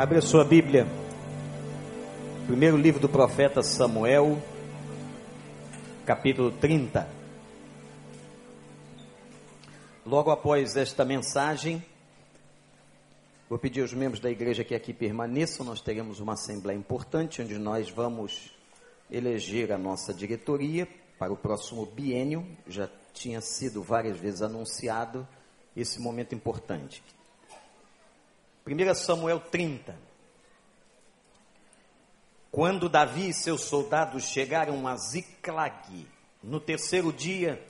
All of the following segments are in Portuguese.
Abra sua Bíblia. Primeiro livro do profeta Samuel, capítulo 30. Logo após esta mensagem, vou pedir aos membros da igreja que aqui permaneçam. Nós teremos uma assembleia importante onde nós vamos eleger a nossa diretoria para o próximo biênio. Já tinha sido várias vezes anunciado esse momento importante. 1 Samuel 30. Quando Davi e seus soldados chegaram a Ziclag, no terceiro dia,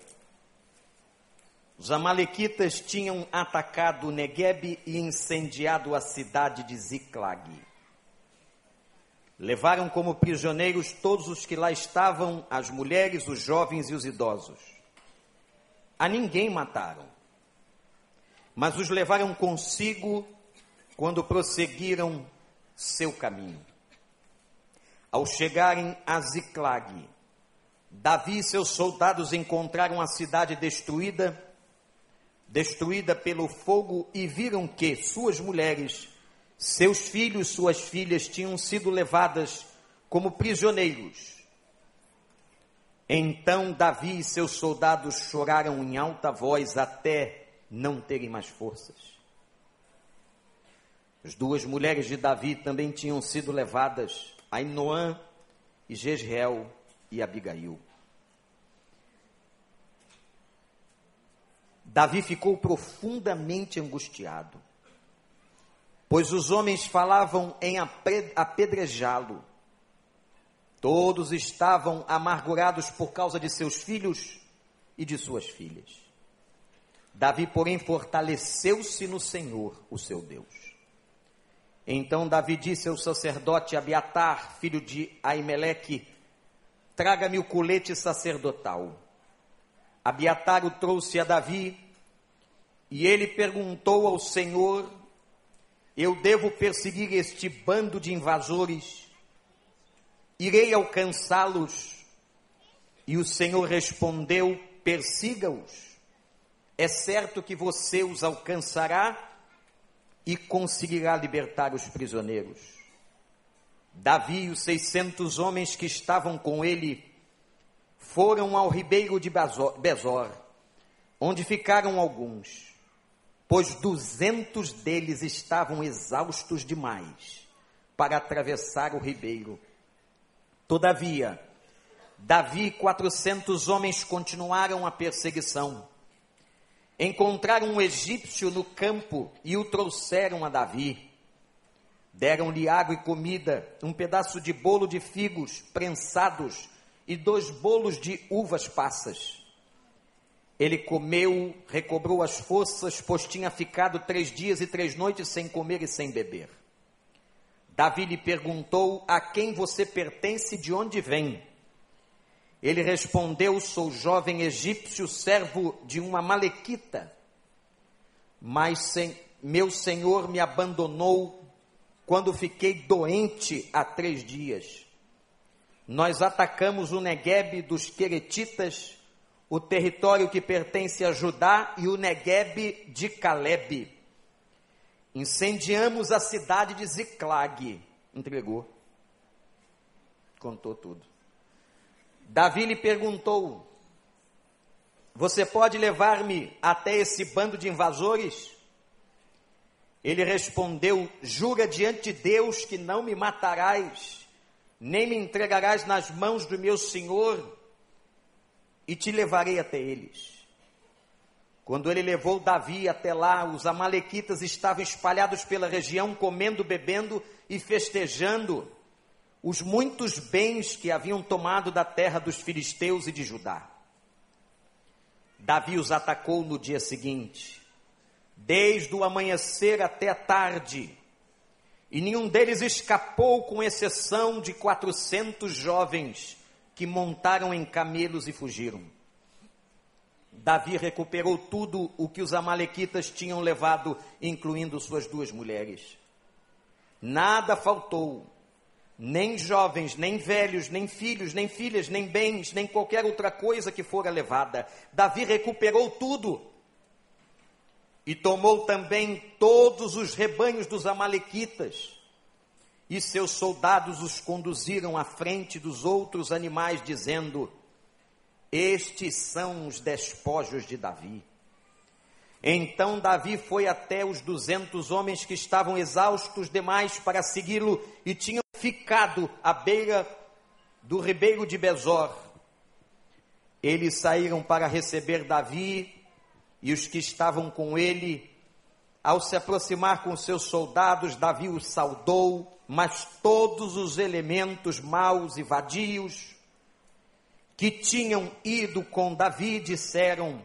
os amalequitas tinham atacado Negueb e incendiado a cidade de Ziclag. Levaram como prisioneiros todos os que lá estavam, as mulheres, os jovens e os idosos. A ninguém mataram, mas os levaram consigo quando prosseguiram seu caminho. Ao chegarem a Ziclag, Davi e seus soldados encontraram a cidade destruída, destruída pelo fogo, e viram que suas mulheres, seus filhos, suas filhas tinham sido levadas como prisioneiros. Então Davi e seus soldados choraram em alta voz até não terem mais forças. As duas mulheres de Davi também tinham sido levadas, Ainoã e Jezreel e Abigail. Davi ficou profundamente angustiado, pois os homens falavam em apedrejá-lo. Todos estavam amargurados por causa de seus filhos e de suas filhas. Davi, porém, fortaleceu-se no Senhor, o seu Deus. Então Davi disse ao sacerdote Abiatar, filho de Aimeleque, traga-me o colete sacerdotal. Abiatar o trouxe a Davi, e ele perguntou ao Senhor, eu devo perseguir este bando de invasores? Irei alcançá-los? E o Senhor respondeu, persiga-os. É certo que você os alcançará e conseguirá libertar os prisioneiros. Davi e os seiscentos homens que estavam com ele foram ao ribeiro de Bezor, onde ficaram alguns, pois duzentos deles estavam exaustos demais para atravessar o ribeiro. Todavia, Davi e quatrocentos homens continuaram a perseguição encontraram um egípcio no campo e o trouxeram a Davi. Deram-lhe água e comida, um pedaço de bolo de figos prensados e dois bolos de uvas passas. Ele comeu, recobrou as forças, pois tinha ficado três dias e três noites sem comer e sem beber. Davi lhe perguntou: A quem você pertence e de onde vem? Ele respondeu: Sou jovem egípcio, servo de uma malequita, mas sem, meu senhor me abandonou quando fiquei doente há três dias. Nós atacamos o Negueb dos Queretitas, o território que pertence a Judá, e o Negueb de Caleb. Incendiamos a cidade de Ziclag. Entregou. Contou tudo. Davi lhe perguntou: Você pode levar-me até esse bando de invasores? Ele respondeu: Jura diante de Deus que não me matarás, nem me entregarás nas mãos do meu senhor, e te levarei até eles. Quando ele levou Davi até lá, os amalequitas estavam espalhados pela região, comendo, bebendo e festejando os muitos bens que haviam tomado da terra dos filisteus e de Judá. Davi os atacou no dia seguinte, desde o amanhecer até a tarde, e nenhum deles escapou, com exceção de quatrocentos jovens que montaram em camelos e fugiram. Davi recuperou tudo o que os amalequitas tinham levado, incluindo suas duas mulheres. Nada faltou nem jovens, nem velhos, nem filhos, nem filhas, nem bens, nem qualquer outra coisa que fora levada. Davi recuperou tudo. E tomou também todos os rebanhos dos Amalequitas, e seus soldados os conduziram à frente dos outros animais, dizendo: Estes são os despojos de Davi. Então Davi foi até os duzentos homens que estavam exaustos demais para segui-lo e tinham ficado à beira do ribeiro de Besor. Eles saíram para receber Davi e os que estavam com ele. Ao se aproximar com seus soldados, Davi os saudou, mas todos os elementos maus e vadios que tinham ido com Davi disseram: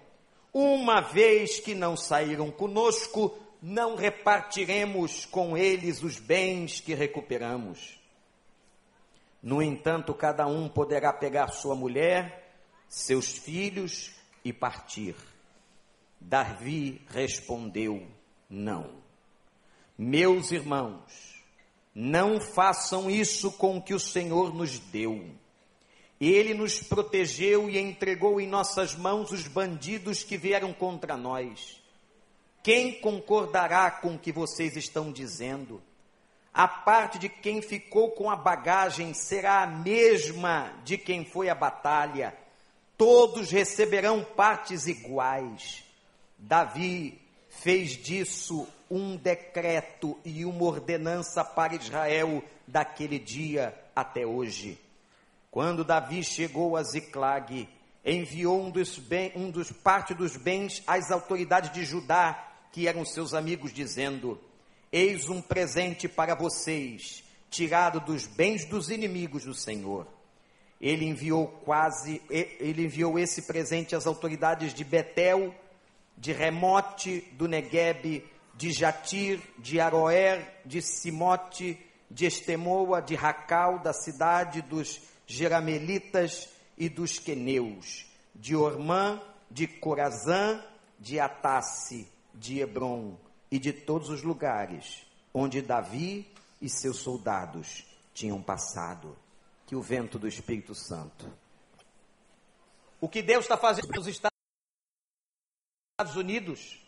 uma vez que não saíram conosco, não repartiremos com eles os bens que recuperamos. No entanto, cada um poderá pegar sua mulher, seus filhos e partir. Davi respondeu: Não. Meus irmãos, não façam isso com o que o Senhor nos deu. Ele nos protegeu e entregou em nossas mãos os bandidos que vieram contra nós. Quem concordará com o que vocês estão dizendo? A parte de quem ficou com a bagagem será a mesma de quem foi à batalha. Todos receberão partes iguais. Davi fez disso um decreto e uma ordenança para Israel daquele dia até hoje. Quando Davi chegou a Ziclag, enviou um dos, bem, um dos parte dos bens às autoridades de Judá, que eram seus amigos, dizendo: Eis um presente para vocês, tirado dos bens dos inimigos do Senhor. Ele enviou quase, ele enviou esse presente às autoridades de Betel, de Remote, do Negueb, de Jatir, de Aroer, de Simote, de Estemoa, de Racal, da cidade dos Jeramelitas e dos Queneus, de Ormã, de Corazã, de Atasse, de Hebron e de todos os lugares onde Davi e seus soldados tinham passado. Que o vento do Espírito Santo. O que Deus está fazendo nos Estados Unidos,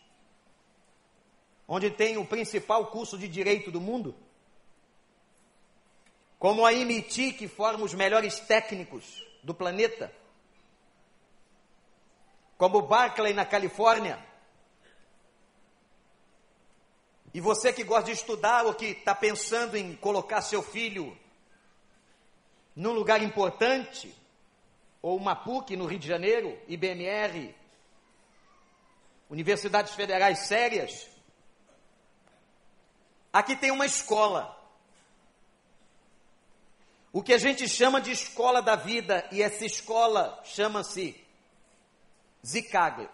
onde tem o principal curso de direito do mundo? como a MIT, que forma os melhores técnicos do planeta, como Berkeley na Califórnia. E você que gosta de estudar ou que está pensando em colocar seu filho num lugar importante, ou uma PUC no Rio de Janeiro, IBMR, universidades federais sérias, aqui tem uma escola o que a gente chama de escola da vida, e essa escola chama-se Ziklag.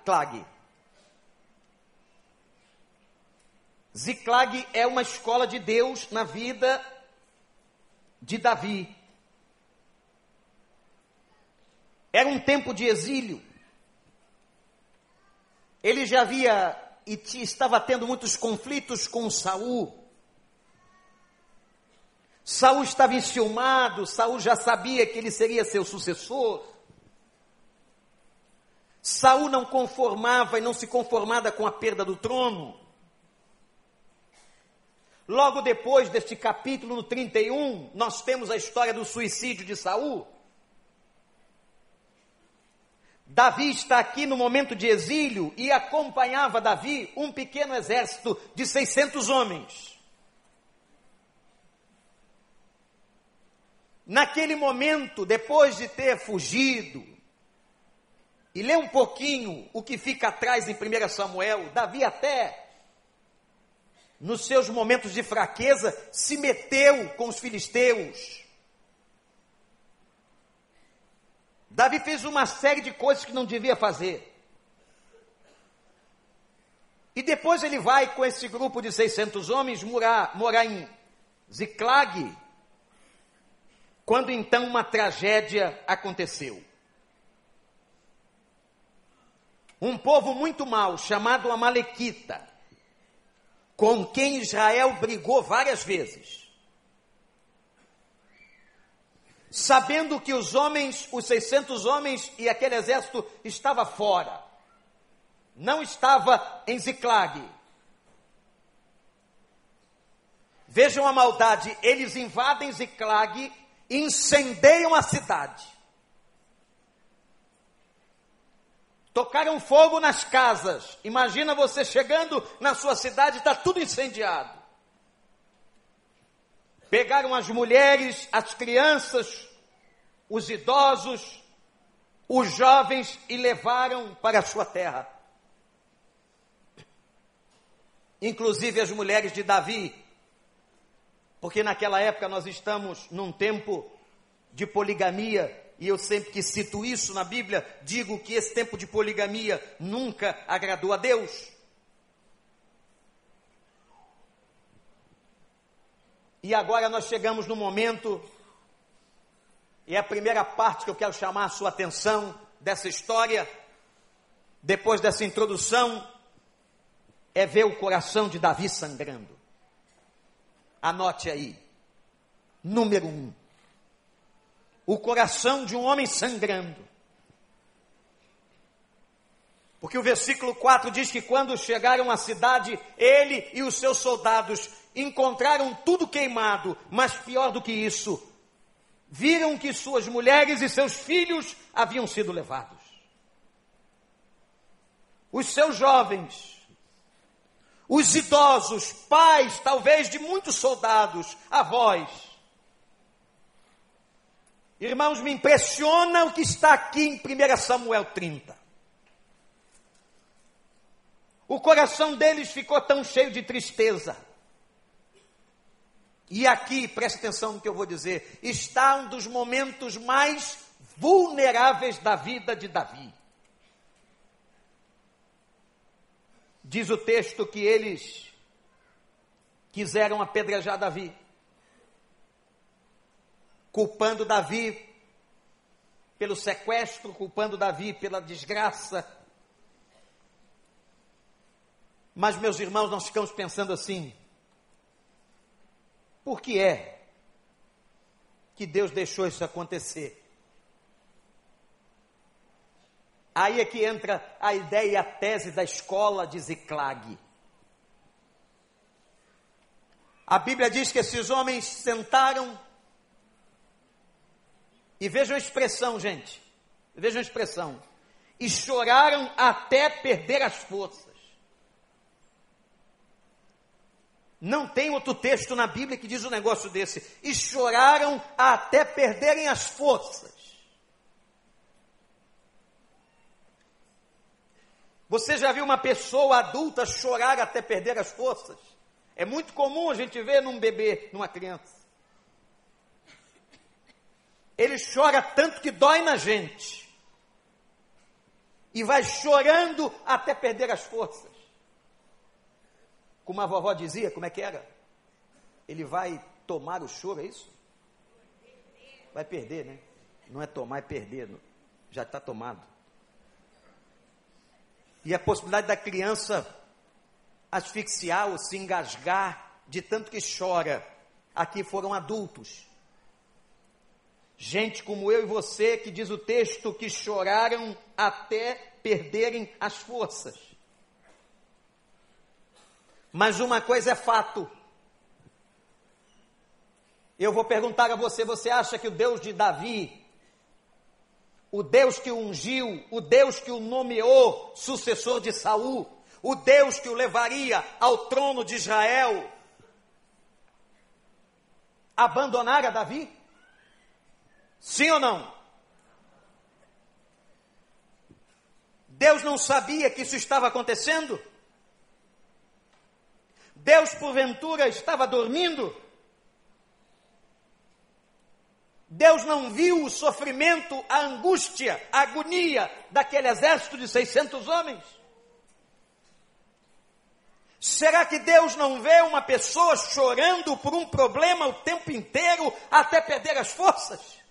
Ziklag é uma escola de Deus na vida de Davi. Era um tempo de exílio. Ele já havia e estava tendo muitos conflitos com Saul. Saul estava enciumado, Saul já sabia que ele seria seu sucessor. Saul não conformava e não se conformava com a perda do trono. Logo depois deste capítulo no 31, nós temos a história do suicídio de Saul. Davi está aqui no momento de exílio e acompanhava Davi um pequeno exército de 600 homens. Naquele momento, depois de ter fugido, e lê um pouquinho o que fica atrás em 1 Samuel, Davi até, nos seus momentos de fraqueza, se meteu com os filisteus. Davi fez uma série de coisas que não devia fazer. E depois ele vai com esse grupo de 600 homens morar, morar em Ziclag, quando então uma tragédia aconteceu. Um povo muito mau, chamado Amalequita, com quem Israel brigou várias vezes. Sabendo que os homens, os 600 homens e aquele exército estava fora, não estava em Ziclag, Vejam a maldade, eles invadem Ziclag e incendeiam a cidade. Tocaram fogo nas casas. Imagina você chegando na sua cidade, está tudo incendiado. Pegaram as mulheres, as crianças, os idosos, os jovens e levaram para a sua terra. Inclusive as mulheres de Davi, porque naquela época nós estamos num tempo de poligamia e eu sempre que cito isso na Bíblia, digo que esse tempo de poligamia nunca agradou a Deus. E agora nós chegamos no momento, e é a primeira parte que eu quero chamar a sua atenção dessa história, depois dessa introdução, é ver o coração de Davi sangrando. Anote aí. Número um o coração de um homem sangrando. Porque o versículo 4 diz que quando chegaram à cidade, ele e os seus soldados encontraram tudo queimado, mas pior do que isso, viram que suas mulheres e seus filhos haviam sido levados. Os seus jovens, os idosos, pais, talvez de muitos soldados, avós, Irmãos, me impressiona o que está aqui em 1 Samuel 30. O coração deles ficou tão cheio de tristeza. E aqui, preste atenção no que eu vou dizer, está um dos momentos mais vulneráveis da vida de Davi. Diz o texto que eles quiseram apedrejar Davi culpando Davi pelo sequestro, culpando Davi pela desgraça. Mas, meus irmãos, nós ficamos pensando assim: por que é que Deus deixou isso acontecer? Aí é que entra a ideia e a tese da escola de Ziclag. A Bíblia diz que esses homens sentaram e vejam a expressão, gente. Vejam a expressão. E choraram até perder as forças. Não tem outro texto na Bíblia que diz um negócio desse. E choraram até perderem as forças. Você já viu uma pessoa adulta chorar até perder as forças? É muito comum a gente ver num bebê, numa criança. Ele chora tanto que dói na gente. E vai chorando até perder as forças. Como a vovó dizia, como é que era? Ele vai tomar o choro, é isso? Vai perder, né? Não é tomar, é perder. Já está tomado. E a possibilidade da criança asfixiar ou se engasgar de tanto que chora. Aqui foram adultos Gente como eu e você, que diz o texto, que choraram até perderem as forças. Mas uma coisa é fato. Eu vou perguntar a você: você acha que o Deus de Davi, o Deus que o ungiu, o Deus que o nomeou sucessor de Saul, o Deus que o levaria ao trono de Israel, abandonara Davi? Sim ou não? Deus não sabia que isso estava acontecendo? Deus, porventura, estava dormindo? Deus não viu o sofrimento, a angústia, a agonia daquele exército de 600 homens? Será que Deus não vê uma pessoa chorando por um problema o tempo inteiro até perder as forças?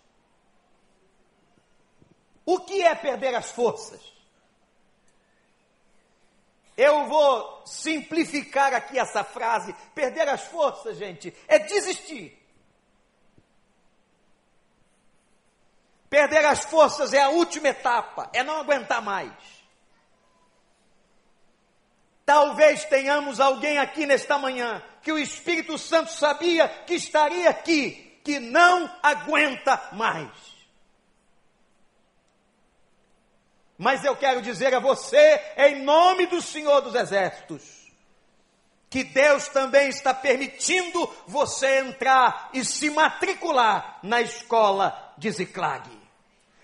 O que é perder as forças? Eu vou simplificar aqui essa frase. Perder as forças, gente, é desistir. Perder as forças é a última etapa, é não aguentar mais. Talvez tenhamos alguém aqui nesta manhã que o Espírito Santo sabia que estaria aqui, que não aguenta mais. Mas eu quero dizer a você, em nome do Senhor dos Exércitos, que Deus também está permitindo você entrar e se matricular na escola de Ziclag.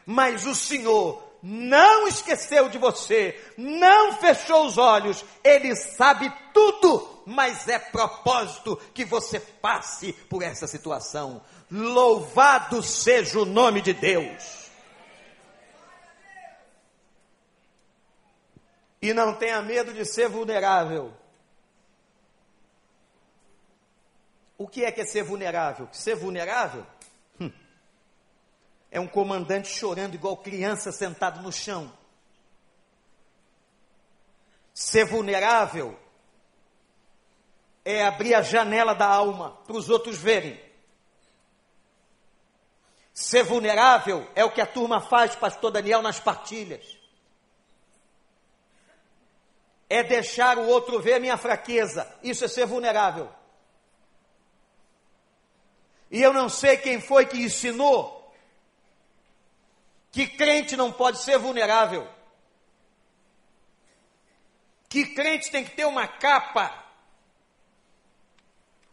Mas o Senhor não esqueceu de você, não fechou os olhos, Ele sabe tudo, mas é propósito que você passe por essa situação. Louvado seja o nome de Deus. E não tenha medo de ser vulnerável. O que é que é ser vulnerável? Ser vulnerável hum, é um comandante chorando igual criança sentado no chão. Ser vulnerável é abrir a janela da alma para os outros verem. Ser vulnerável é o que a turma faz, pastor Daniel, nas partilhas. É deixar o outro ver minha fraqueza. Isso é ser vulnerável. E eu não sei quem foi que ensinou que crente não pode ser vulnerável. Que crente tem que ter uma capa.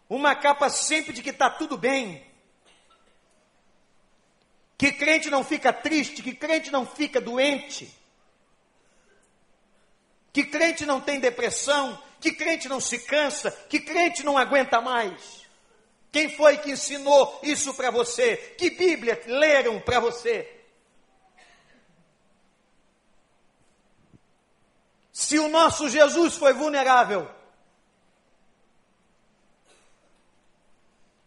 Uma capa sempre de que está tudo bem. Que crente não fica triste, que crente não fica doente. Que crente não tem depressão, que crente não se cansa, que crente não aguenta mais. Quem foi que ensinou isso para você? Que Bíblia leram para você? Se o nosso Jesus foi vulnerável,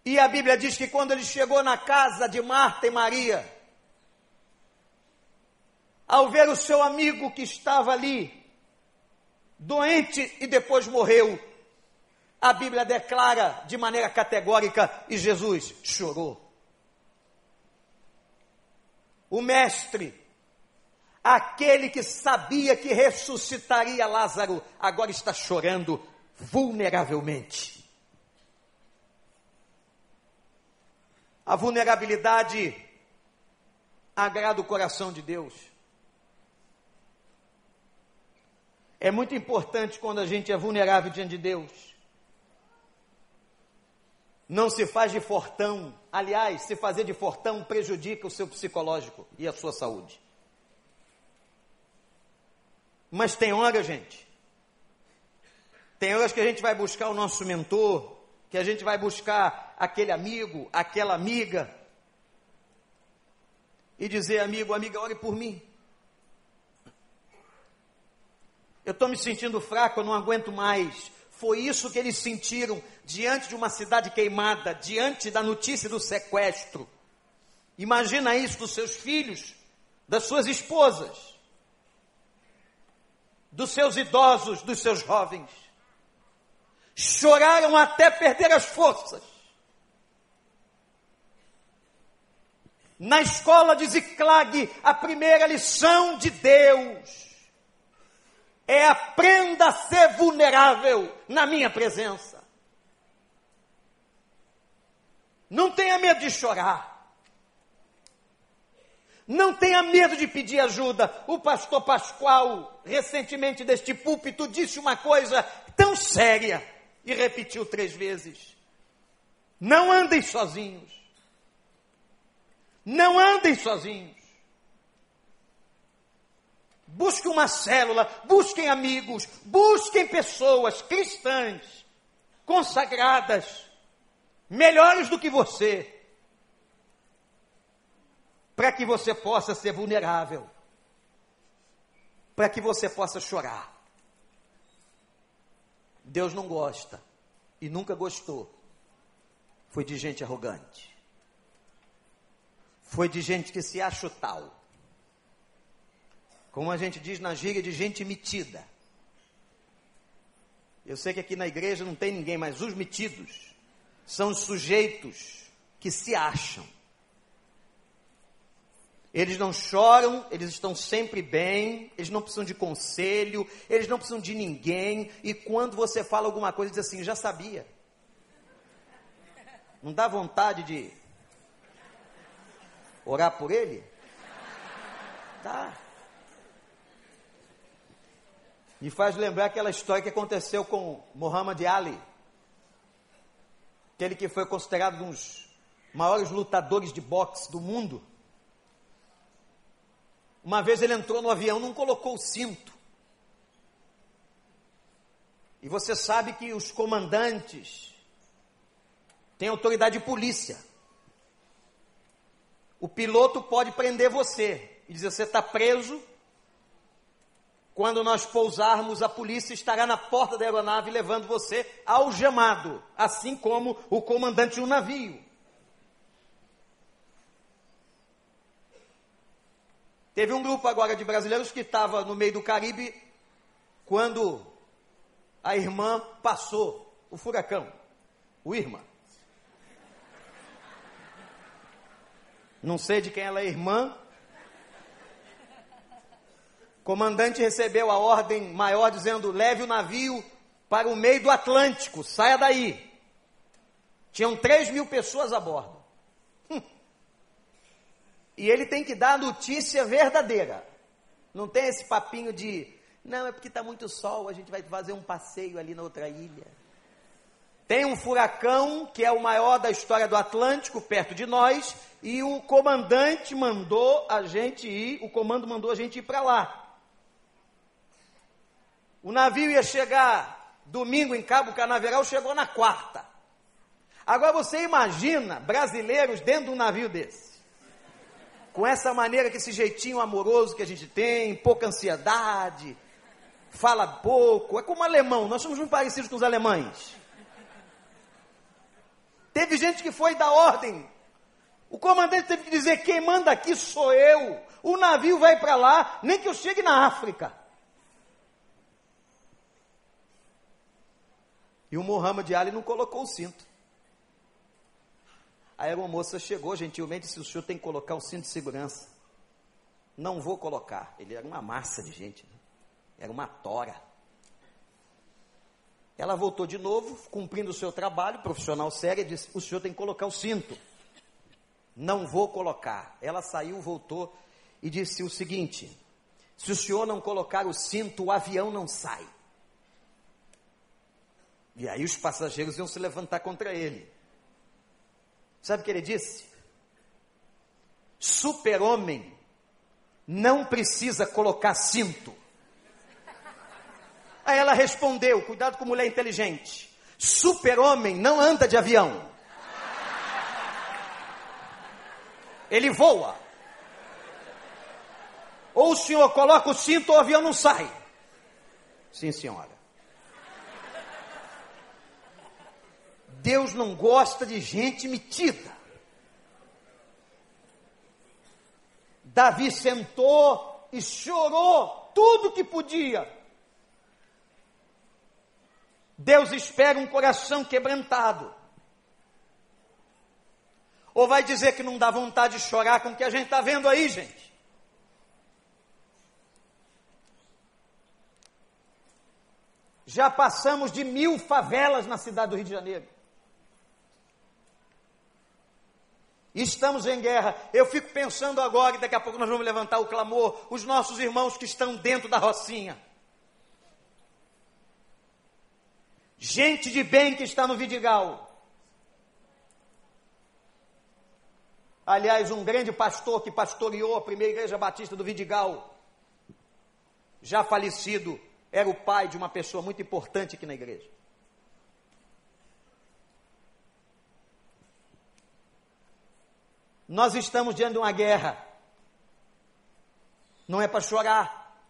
e a Bíblia diz que quando ele chegou na casa de Marta e Maria, ao ver o seu amigo que estava ali, doente e depois morreu, a Bíblia declara de maneira categórica e Jesus chorou. O mestre, aquele que sabia que ressuscitaria Lázaro, agora está chorando vulneravelmente. A vulnerabilidade agrada o coração de Deus. É muito importante quando a gente é vulnerável diante de Deus não se faz de fortão. Aliás, se fazer de fortão prejudica o seu psicológico e a sua saúde. Mas tem hora, gente. Tem horas que a gente vai buscar o nosso mentor, que a gente vai buscar aquele amigo, aquela amiga, e dizer, amigo, amiga, ore por mim. Eu estou me sentindo fraco, eu não aguento mais. Foi isso que eles sentiram diante de uma cidade queimada, diante da notícia do sequestro. Imagina isso dos seus filhos, das suas esposas, dos seus idosos, dos seus jovens. Choraram até perder as forças. Na escola de Ziclag, a primeira lição de Deus é aprenda a ser vulnerável na minha presença. Não tenha medo de chorar. Não tenha medo de pedir ajuda. O pastor Pascoal, recentemente deste púlpito, disse uma coisa tão séria e repetiu três vezes: Não andem sozinhos. Não andem sozinhos. Busque uma célula, busquem amigos, busquem pessoas cristãs, consagradas, melhores do que você, para que você possa ser vulnerável, para que você possa chorar. Deus não gosta e nunca gostou. Foi de gente arrogante. Foi de gente que se acha tal como a gente diz na gíria, de gente metida. Eu sei que aqui na igreja não tem ninguém, mas os metidos são os sujeitos que se acham. Eles não choram, eles estão sempre bem, eles não precisam de conselho, eles não precisam de ninguém, e quando você fala alguma coisa, diz assim: já sabia. Não dá vontade de orar por ele? Dá. Me faz lembrar aquela história que aconteceu com Muhammad Ali, aquele que foi considerado um dos maiores lutadores de boxe do mundo. Uma vez ele entrou no avião, não colocou o cinto. E você sabe que os comandantes têm autoridade de polícia. O piloto pode prender você e dizer: você está preso. Quando nós pousarmos, a polícia estará na porta da aeronave levando você algemado, assim como o comandante de um navio. Teve um grupo agora de brasileiros que estava no meio do Caribe quando a irmã passou o furacão, o Irma. Não sei de quem ela é irmã. Comandante recebeu a ordem maior dizendo: leve o navio para o meio do Atlântico, saia daí. Tinham 3 mil pessoas a bordo. E ele tem que dar a notícia verdadeira. Não tem esse papinho de, não, é porque está muito sol, a gente vai fazer um passeio ali na outra ilha. Tem um furacão que é o maior da história do Atlântico, perto de nós, e o comandante mandou a gente ir, o comando mandou a gente ir para lá. O navio ia chegar domingo em Cabo Canaveral, chegou na quarta. Agora você imagina brasileiros dentro de um navio desse com essa maneira, com esse jeitinho amoroso que a gente tem, pouca ansiedade, fala pouco, é como alemão, nós somos muito parecidos com os alemães. Teve gente que foi da ordem, o comandante teve que dizer: quem manda aqui sou eu, o navio vai para lá, nem que eu chegue na África. E o Muhammad Ali não colocou o cinto. A aeromoça chegou gentilmente e disse: O senhor tem que colocar um cinto de segurança. Não vou colocar. Ele era uma massa de gente, né? era uma tora. Ela voltou de novo, cumprindo o seu trabalho, profissional sério, e disse: O senhor tem que colocar o cinto. Não vou colocar. Ela saiu, voltou e disse o seguinte: Se o senhor não colocar o cinto, o avião não sai. E aí os passageiros iam se levantar contra ele. Sabe o que ele disse? Super-homem não precisa colocar cinto. Aí ela respondeu: cuidado com mulher inteligente. Super-homem não anda de avião. Ele voa. Ou o senhor coloca o cinto ou o avião não sai. Sim, senhora. Deus não gosta de gente metida. Davi sentou e chorou tudo que podia. Deus espera um coração quebrantado. Ou vai dizer que não dá vontade de chorar com o que a gente está vendo aí, gente? Já passamos de mil favelas na cidade do Rio de Janeiro. Estamos em guerra. Eu fico pensando agora que daqui a pouco nós vamos levantar o clamor, os nossos irmãos que estão dentro da rocinha. Gente de bem que está no Vidigal. Aliás, um grande pastor que pastoreou a primeira igreja batista do Vidigal, já falecido, era o pai de uma pessoa muito importante aqui na igreja. Nós estamos diante de uma guerra. Não é para chorar.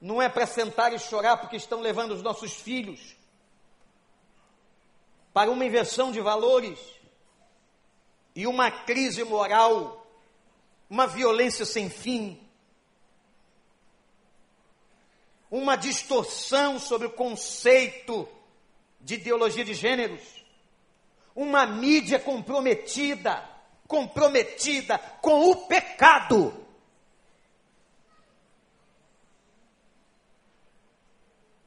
Não é para sentar e chorar porque estão levando os nossos filhos para uma inversão de valores e uma crise moral, uma violência sem fim, uma distorção sobre o conceito de ideologia de gêneros uma mídia comprometida, comprometida com o pecado.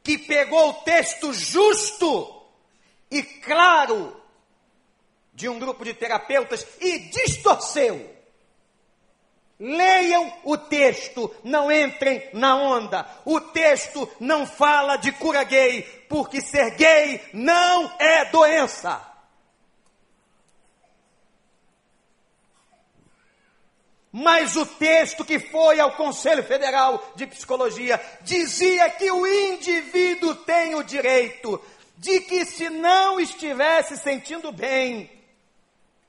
Que pegou o texto justo e claro de um grupo de terapeutas e distorceu. Leiam o texto, não entrem na onda. O texto não fala de cura gay, porque ser gay não é doença. Mas o texto que foi ao Conselho Federal de Psicologia dizia que o indivíduo tem o direito de que, se não estivesse sentindo bem,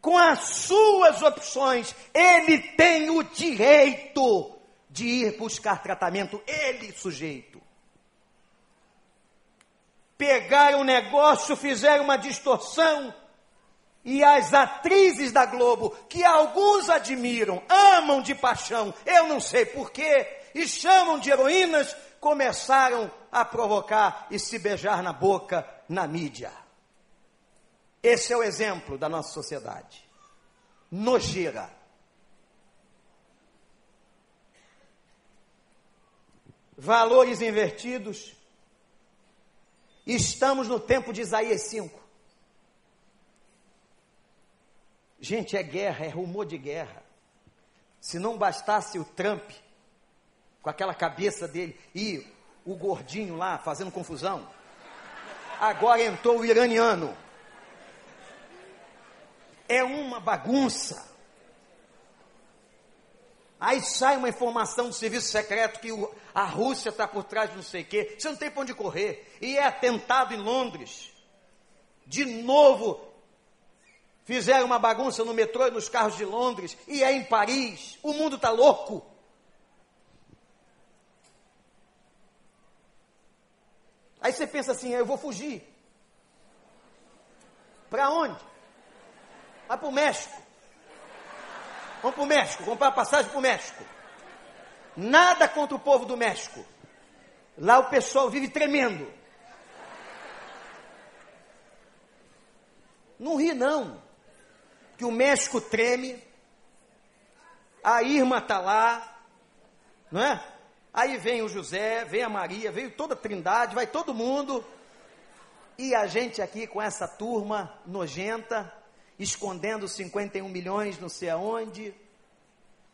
com as suas opções, ele tem o direito de ir buscar tratamento, ele sujeito. Pegaram o negócio, fizeram uma distorção, e as atrizes da Globo, que alguns admiram, amam de paixão, eu não sei porquê, e chamam de heroínas, começaram a provocar e se beijar na boca na mídia. Esse é o exemplo da nossa sociedade. Nojeira. Valores invertidos. Estamos no tempo de Isaías 5. Gente, é guerra, é rumor de guerra. Se não bastasse o Trump, com aquela cabeça dele, e o gordinho lá fazendo confusão, agora entrou o iraniano é uma bagunça. Aí sai uma informação do serviço secreto que o, a Rússia está por trás de não sei o quê. Você não tem para onde correr. E é atentado em Londres. De novo, fizeram uma bagunça no metrô e nos carros de Londres. E é em Paris. O mundo está louco. Aí você pensa assim: eu vou fugir. Para onde? Vai para o México. Vamos para o México, comprar passagem para o México. Nada contra o povo do México. Lá o pessoal vive tremendo. Não ri não. Que o México treme. A Irma está lá. Não é? Aí vem o José, vem a Maria, veio toda a trindade, vai todo mundo. E a gente aqui com essa turma nojenta, escondendo 51 milhões não sei aonde.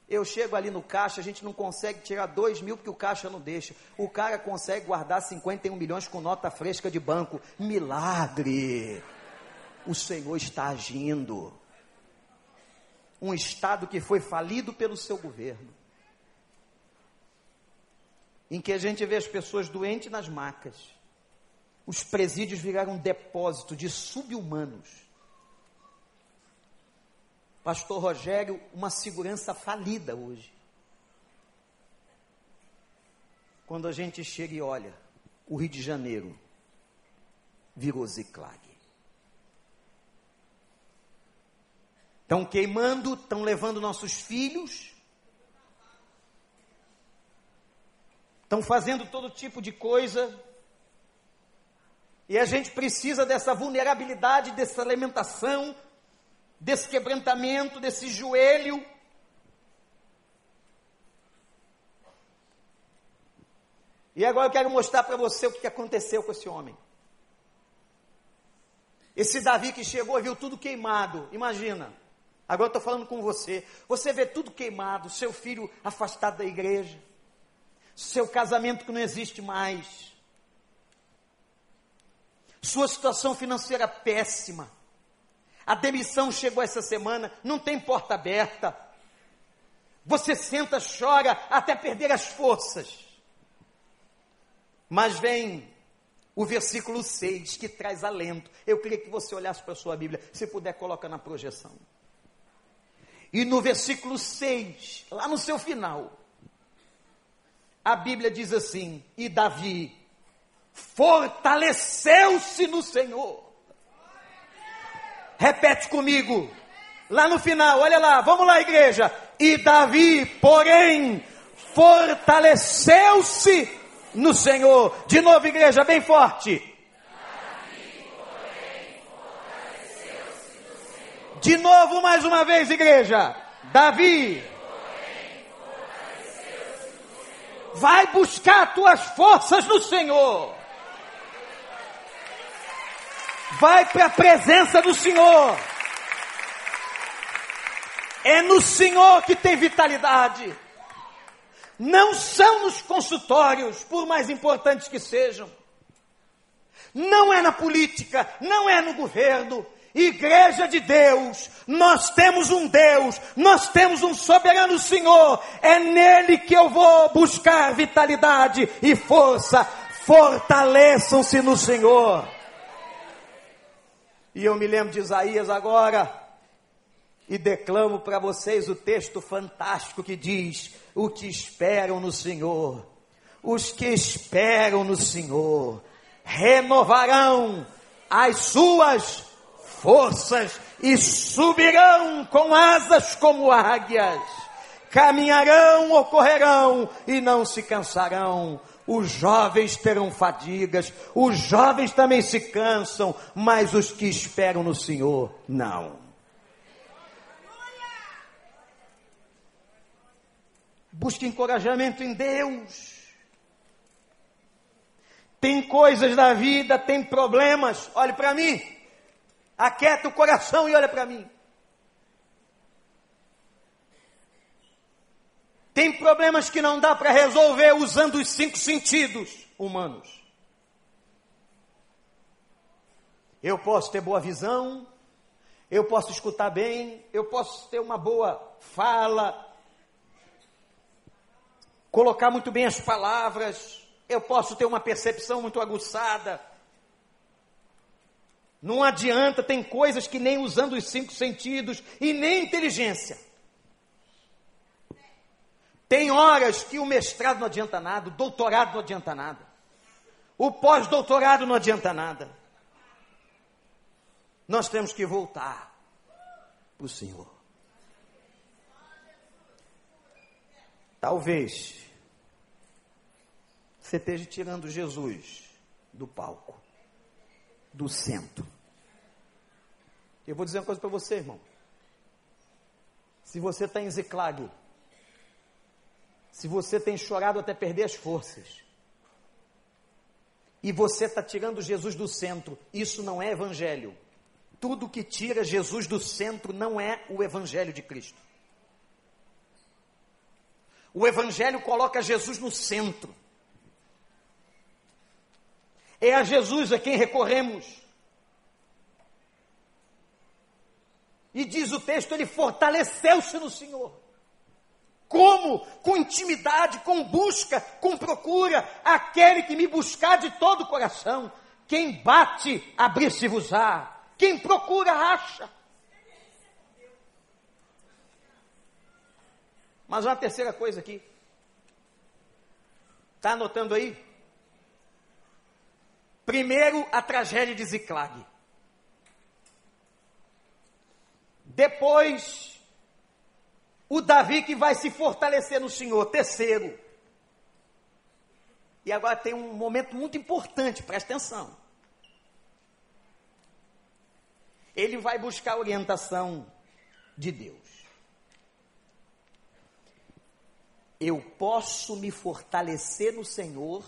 Eu chego ali no caixa, a gente não consegue tirar 2 mil porque o caixa não deixa. O cara consegue guardar 51 milhões com nota fresca de banco. Milagre! O Senhor está agindo. Um Estado que foi falido pelo seu governo. Em que a gente vê as pessoas doentes nas macas. Os presídios viraram um depósito de subhumanos Pastor Rogério, uma segurança falida hoje. Quando a gente chega e olha, o Rio de Janeiro virou Ziclag. Estão queimando, estão levando nossos filhos, estão fazendo todo tipo de coisa, e a gente precisa dessa vulnerabilidade, dessa alimentação, desse quebrantamento, desse joelho. E agora eu quero mostrar para você o que aconteceu com esse homem. Esse Davi que chegou e viu tudo queimado, imagina. Agora estou falando com você. Você vê tudo queimado, seu filho afastado da igreja, seu casamento que não existe mais, sua situação financeira péssima. A demissão chegou essa semana, não tem porta aberta. Você senta, chora até perder as forças. Mas vem o versículo 6 que traz alento. Eu queria que você olhasse para a sua Bíblia, se puder, coloca na projeção. E no versículo 6, lá no seu final, a Bíblia diz assim: E Davi fortaleceu-se no Senhor Repete comigo. Lá no final, olha lá, vamos lá, igreja. E Davi, porém, fortaleceu-se no Senhor. De novo, igreja, bem forte. De novo, mais uma vez, igreja. Davi. Vai buscar tuas forças no Senhor. Vai para a presença do Senhor. É no Senhor que tem vitalidade. Não são nos consultórios, por mais importantes que sejam. Não é na política, não é no governo. Igreja de Deus, nós temos um Deus, nós temos um soberano Senhor. É nele que eu vou buscar vitalidade e força. Fortaleçam-se no Senhor. E eu me lembro de Isaías agora e declamo para vocês o texto fantástico que diz: O que esperam no Senhor, os que esperam no Senhor, renovarão as suas forças e subirão com asas como águias, caminharão ou correrão e não se cansarão os jovens terão fadigas, os jovens também se cansam, mas os que esperam no Senhor, não. Busque encorajamento em Deus. Tem coisas na vida, tem problemas. Olhe para mim. Aquieta o coração e olha para mim. Tem problemas que não dá para resolver usando os cinco sentidos humanos. Eu posso ter boa visão, eu posso escutar bem, eu posso ter uma boa fala, colocar muito bem as palavras, eu posso ter uma percepção muito aguçada. Não adianta, tem coisas que nem usando os cinco sentidos e nem inteligência. Tem horas que o mestrado não adianta nada, o doutorado não adianta nada, o pós-doutorado não adianta nada. Nós temos que voltar para o Senhor. Talvez você esteja tirando Jesus do palco, do centro. Eu vou dizer uma coisa para você, irmão. Se você está em Ziclag, se você tem chorado até perder as forças, e você está tirando Jesus do centro, isso não é evangelho. Tudo que tira Jesus do centro não é o evangelho de Cristo. O evangelho coloca Jesus no centro. É a Jesus a quem recorremos. E diz o texto, ele fortaleceu-se no Senhor. Como? Com intimidade, com busca, com procura. Aquele que me buscar de todo o coração. Quem bate, abrir-se-vos-á. Quem procura, acha. Mas uma terceira coisa aqui. Está anotando aí? Primeiro, a tragédia de Ziclag. Depois, o Davi que vai se fortalecer no Senhor. Terceiro. E agora tem um momento muito importante, presta atenção. Ele vai buscar a orientação de Deus. Eu posso me fortalecer no Senhor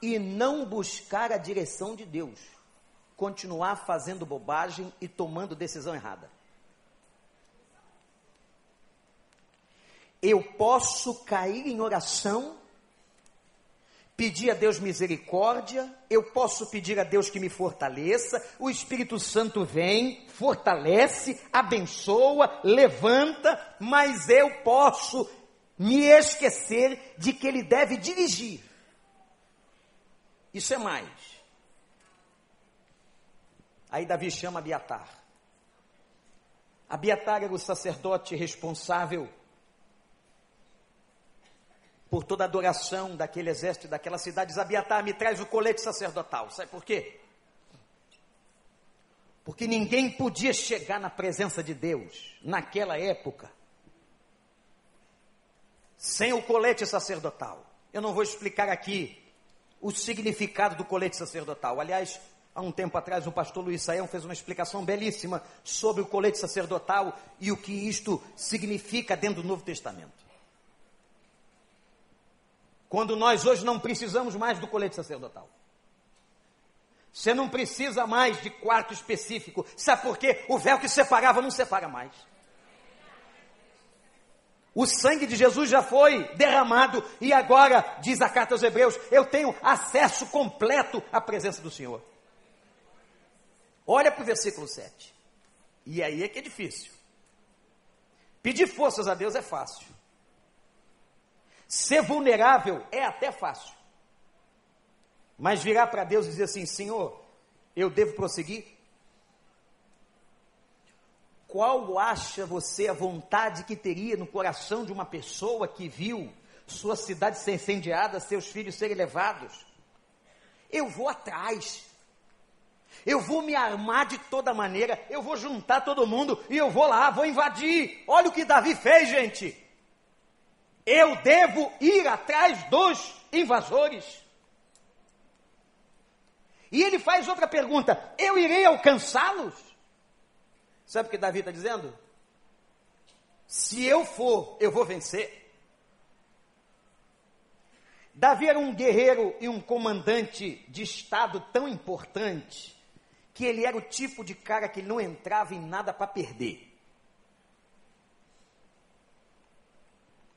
e não buscar a direção de Deus, continuar fazendo bobagem e tomando decisão errada. eu posso cair em oração, pedir a Deus misericórdia, eu posso pedir a Deus que me fortaleça, o Espírito Santo vem, fortalece, abençoa, levanta, mas eu posso me esquecer de que Ele deve dirigir. Isso é mais. Aí Davi chama Abiatar. Abiatar era o sacerdote responsável por toda a adoração daquele exército, daquela cidade, diz, Abiatar, me traz o colete sacerdotal. Sabe por quê? Porque ninguém podia chegar na presença de Deus, naquela época, sem o colete sacerdotal. Eu não vou explicar aqui o significado do colete sacerdotal. Aliás, Há um tempo atrás, o pastor Luiz Saião fez uma explicação belíssima sobre o colete sacerdotal e o que isto significa dentro do Novo Testamento. Quando nós hoje não precisamos mais do colete sacerdotal. Você não precisa mais de quarto específico. Sabe por quê? O véu que separava não separa mais. O sangue de Jesus já foi derramado e agora, diz a carta aos Hebreus, eu tenho acesso completo à presença do Senhor. Olha para o versículo 7. E aí é que é difícil. Pedir forças a Deus é fácil. Ser vulnerável é até fácil. Mas virar para Deus e dizer assim: Senhor, eu devo prosseguir? Qual acha você a vontade que teria no coração de uma pessoa que viu sua cidade ser incendiada, seus filhos serem levados? Eu vou atrás. Eu vou me armar de toda maneira, eu vou juntar todo mundo e eu vou lá, vou invadir. Olha o que Davi fez, gente. Eu devo ir atrás dos invasores. E ele faz outra pergunta: eu irei alcançá-los? Sabe o que Davi está dizendo? Se eu for, eu vou vencer. Davi era um guerreiro e um comandante de estado tão importante que ele era o tipo de cara que não entrava em nada para perder.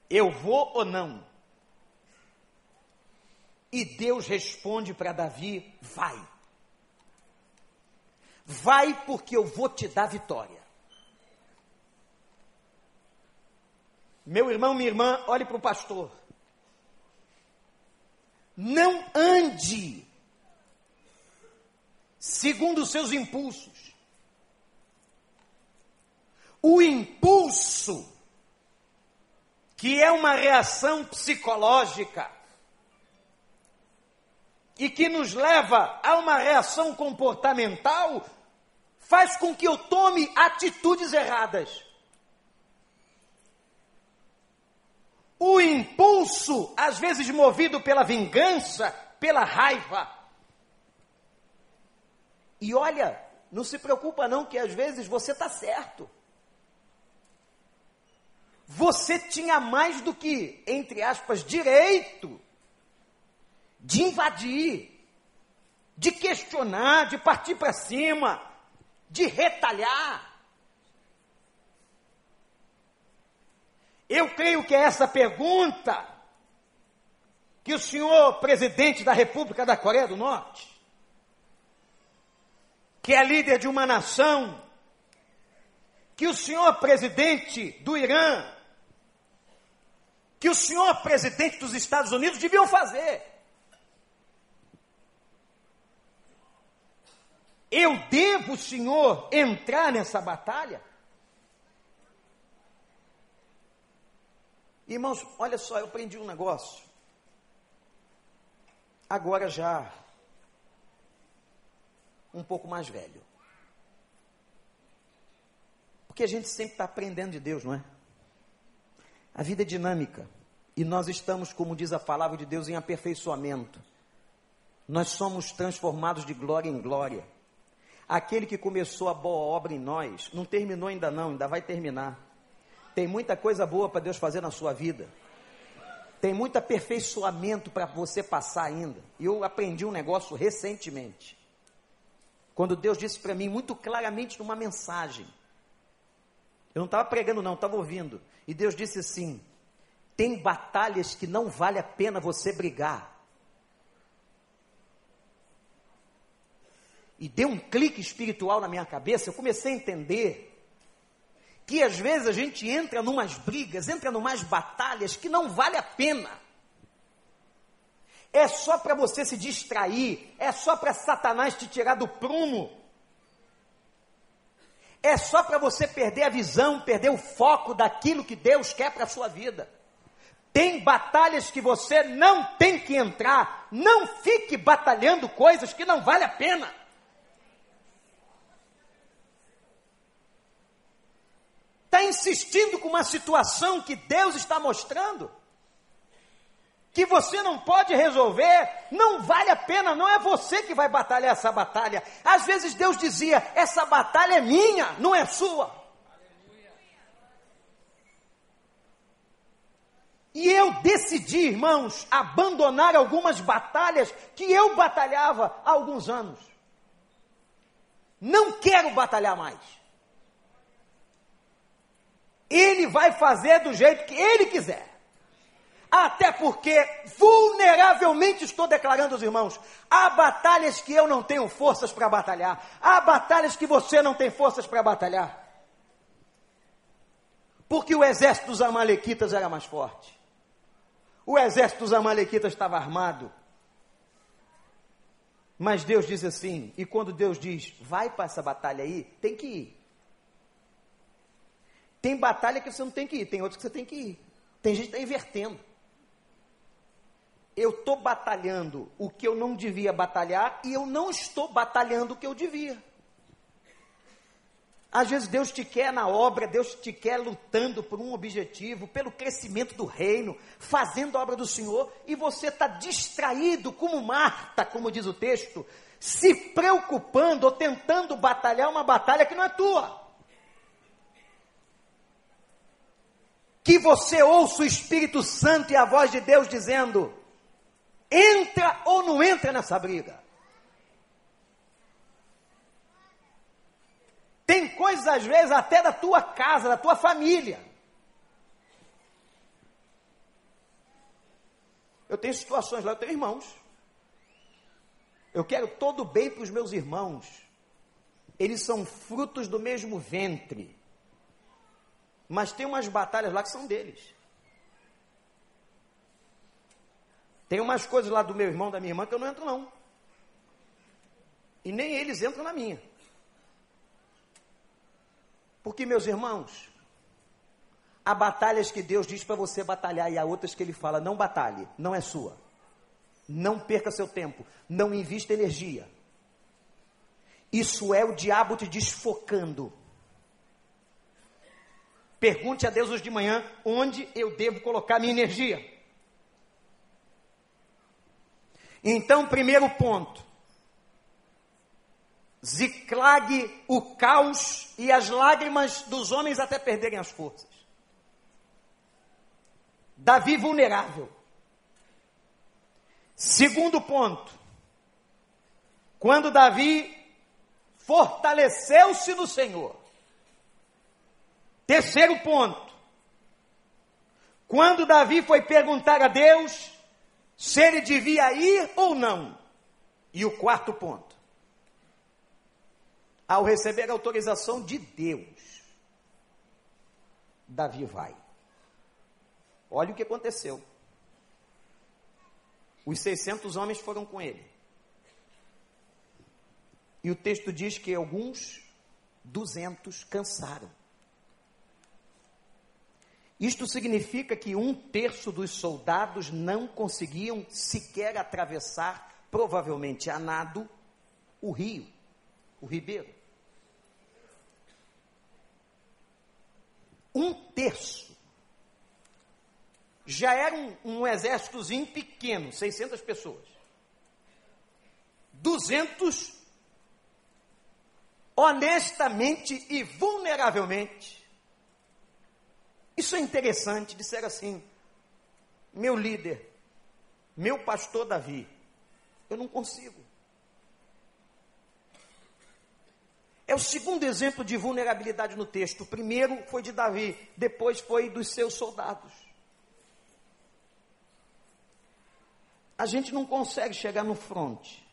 Eu vou ou não? E Deus responde para Davi: vai. Vai porque eu vou te dar vitória. Meu irmão, minha irmã, olhe para o pastor. Não ande segundo os seus impulsos. O impulso, que é uma reação psicológica, e que nos leva a uma reação comportamental, faz com que eu tome atitudes erradas. O impulso, às vezes movido pela vingança, pela raiva. E olha, não se preocupa não que às vezes você está certo. Você tinha mais do que, entre aspas, direito de invadir, de questionar, de partir para cima, de retalhar. Eu creio que é essa pergunta que o senhor presidente da República da Coreia do Norte, que é líder de uma nação, que o senhor presidente do Irã, que o senhor presidente dos Estados Unidos deviam fazer. Eu devo, Senhor, entrar nessa batalha? Irmãos, olha só, eu aprendi um negócio. Agora já um pouco mais velho. Porque a gente sempre está aprendendo de Deus, não é? A vida é dinâmica. E nós estamos, como diz a palavra de Deus, em aperfeiçoamento. Nós somos transformados de glória em glória. Aquele que começou a boa obra em nós, não terminou ainda não, ainda vai terminar. Tem muita coisa boa para Deus fazer na sua vida. Tem muito aperfeiçoamento para você passar ainda. Eu aprendi um negócio recentemente. Quando Deus disse para mim muito claramente numa mensagem. Eu não estava pregando não, estava ouvindo. E Deus disse assim: tem batalhas que não vale a pena você brigar. e deu um clique espiritual na minha cabeça, eu comecei a entender que às vezes a gente entra numas brigas, entra numas batalhas que não vale a pena. É só para você se distrair, é só para Satanás te tirar do prumo. É só para você perder a visão, perder o foco daquilo que Deus quer para a sua vida. Tem batalhas que você não tem que entrar. Não fique batalhando coisas que não vale a pena. está insistindo com uma situação que Deus está mostrando. Que você não pode resolver, não vale a pena, não é você que vai batalhar essa batalha. Às vezes Deus dizia: essa batalha é minha, não é sua. E eu decidi, irmãos, abandonar algumas batalhas que eu batalhava há alguns anos. Não quero batalhar mais. Ele vai fazer do jeito que ele quiser. Até porque, vulneravelmente, estou declarando aos irmãos: há batalhas que eu não tenho forças para batalhar, há batalhas que você não tem forças para batalhar. Porque o exército dos Amalequitas era mais forte. O exército dos Amalequitas estava armado. Mas Deus diz assim, e quando Deus diz, vai para essa batalha aí, tem que ir. Tem batalha que você não tem que ir, tem outras que você tem que ir. Tem gente que está invertendo. Eu estou batalhando o que eu não devia batalhar e eu não estou batalhando o que eu devia. Às vezes Deus te quer na obra, Deus te quer lutando por um objetivo, pelo crescimento do reino, fazendo a obra do Senhor, e você está distraído como Marta, como diz o texto, se preocupando ou tentando batalhar uma batalha que não é tua. Que você ouça o Espírito Santo e a voz de Deus dizendo: entra ou não entra nessa briga. Tem coisas, às vezes, até da tua casa, da tua família. Eu tenho situações lá, eu tenho irmãos. Eu quero todo bem para os meus irmãos. Eles são frutos do mesmo ventre. Mas tem umas batalhas lá que são deles. Tem umas coisas lá do meu irmão, da minha irmã, que eu não entro, não. E nem eles entram na minha. Porque, meus irmãos, há batalhas que Deus diz para você batalhar e há outras que Ele fala: não batalhe, não é sua. Não perca seu tempo, não invista energia. Isso é o diabo te desfocando. Pergunte a Deus hoje de manhã onde eu devo colocar minha energia. Então, primeiro ponto, Ziclague o caos e as lágrimas dos homens até perderem as forças. Davi vulnerável. Segundo ponto, quando Davi fortaleceu-se no Senhor. Terceiro ponto, quando Davi foi perguntar a Deus se ele devia ir ou não. E o quarto ponto, ao receber a autorização de Deus, Davi vai. Olha o que aconteceu. Os 600 homens foram com ele. E o texto diz que alguns 200 cansaram. Isto significa que um terço dos soldados não conseguiam sequer atravessar, provavelmente a nado, o rio, o ribeiro. um terço. Já era um, um exércitozinho pequeno, 600 pessoas. 200, honestamente e vulneravelmente. Isso é interessante, disser assim, meu líder, meu pastor Davi, eu não consigo. É o segundo exemplo de vulnerabilidade no texto. O primeiro foi de Davi, depois foi dos seus soldados. A gente não consegue chegar no fronte.